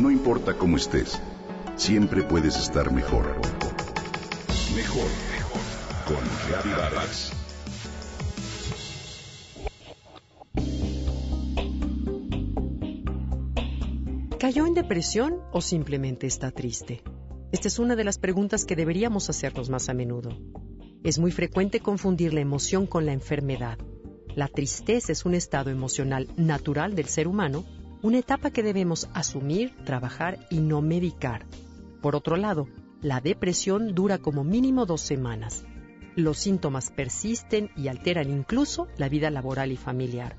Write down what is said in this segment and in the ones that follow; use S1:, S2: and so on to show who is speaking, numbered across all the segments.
S1: No importa cómo estés, siempre puedes estar mejor. Mejor, mejor. Con Reavivadas.
S2: ¿Cayó en depresión o simplemente está triste? Esta es una de las preguntas que deberíamos hacernos más a menudo. Es muy frecuente confundir la emoción con la enfermedad. La tristeza es un estado emocional natural del ser humano una etapa que debemos asumir, trabajar y no medicar. Por otro lado, la depresión dura como mínimo dos semanas. Los síntomas persisten y alteran incluso la vida laboral y familiar.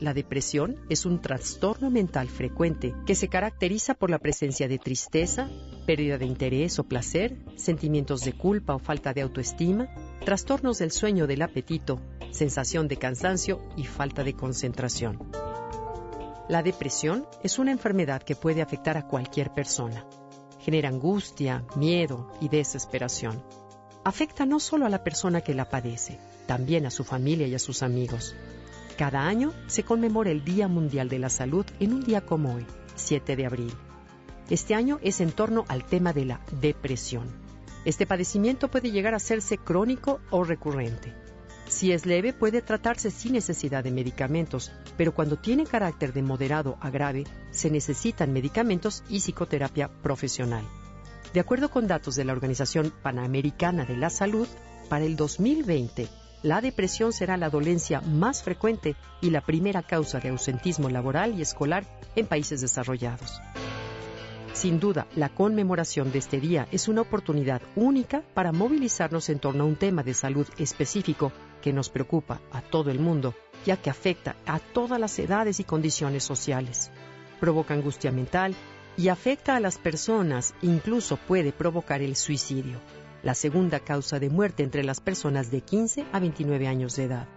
S2: La depresión es un trastorno mental frecuente que se caracteriza por la presencia de tristeza, pérdida de interés o placer, sentimientos de culpa o falta de autoestima, trastornos del sueño del apetito, sensación de cansancio y falta de concentración. La depresión es una enfermedad que puede afectar a cualquier persona. Genera angustia, miedo y desesperación. Afecta no solo a la persona que la padece, también a su familia y a sus amigos. Cada año se conmemora el Día Mundial de la Salud en un día como hoy, 7 de abril. Este año es en torno al tema de la depresión. Este padecimiento puede llegar a hacerse crónico o recurrente. Si es leve, puede tratarse sin necesidad de medicamentos, pero cuando tiene carácter de moderado a grave, se necesitan medicamentos y psicoterapia profesional. De acuerdo con datos de la Organización Panamericana de la Salud, para el 2020, la depresión será la dolencia más frecuente y la primera causa de ausentismo laboral y escolar en países desarrollados. Sin duda, la conmemoración de este día es una oportunidad única para movilizarnos en torno a un tema de salud específico que nos preocupa a todo el mundo, ya que afecta a todas las edades y condiciones sociales. Provoca angustia mental y afecta a las personas, incluso puede provocar el suicidio, la segunda causa de muerte entre las personas de 15 a 29 años de edad.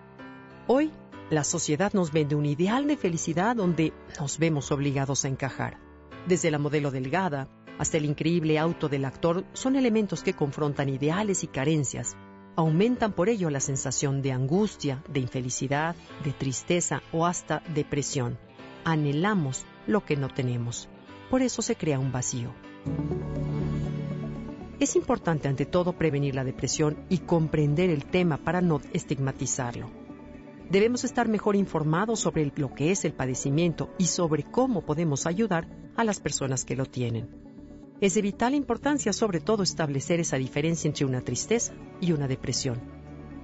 S2: Hoy, la sociedad nos vende un ideal de felicidad donde nos vemos obligados a encajar. Desde la modelo delgada hasta el increíble auto del actor son elementos que confrontan ideales y carencias aumentan por ello la sensación de angustia, de infelicidad, de tristeza o hasta depresión. Anhelamos lo que no tenemos. Por eso se crea un vacío. Es importante ante todo prevenir la depresión y comprender el tema para no estigmatizarlo. Debemos estar mejor informados sobre lo que es el padecimiento y sobre cómo podemos ayudar a las personas que lo tienen. Es de vital importancia sobre todo establecer esa diferencia entre una tristeza y una depresión.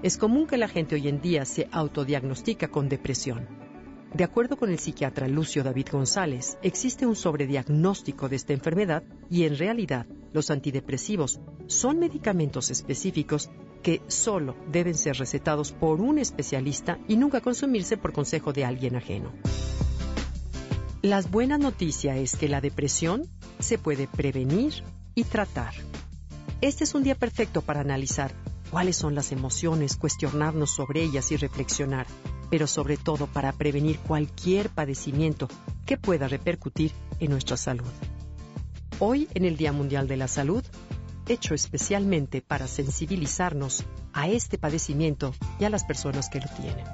S2: Es común que la gente hoy en día se autodiagnostica con depresión. De acuerdo con el psiquiatra Lucio David González, existe un sobrediagnóstico de esta enfermedad y en realidad los antidepresivos son medicamentos específicos que solo deben ser recetados por un especialista y nunca consumirse por consejo de alguien ajeno. La buena noticia es que la depresión se puede prevenir y tratar. Este es un día perfecto para analizar cuáles son las emociones, cuestionarnos sobre ellas y reflexionar, pero sobre todo para prevenir cualquier padecimiento que pueda repercutir en nuestra salud. Hoy, en el Día Mundial de la Salud, hecho especialmente para sensibilizarnos a este padecimiento y a las personas que lo tienen.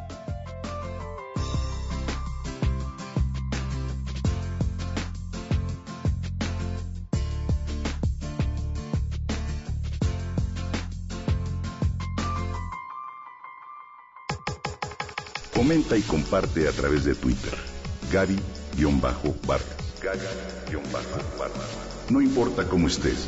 S1: Comenta y comparte a través de Twitter. Gaby-Vargas. Gaby-Vargas. No importa cómo estés,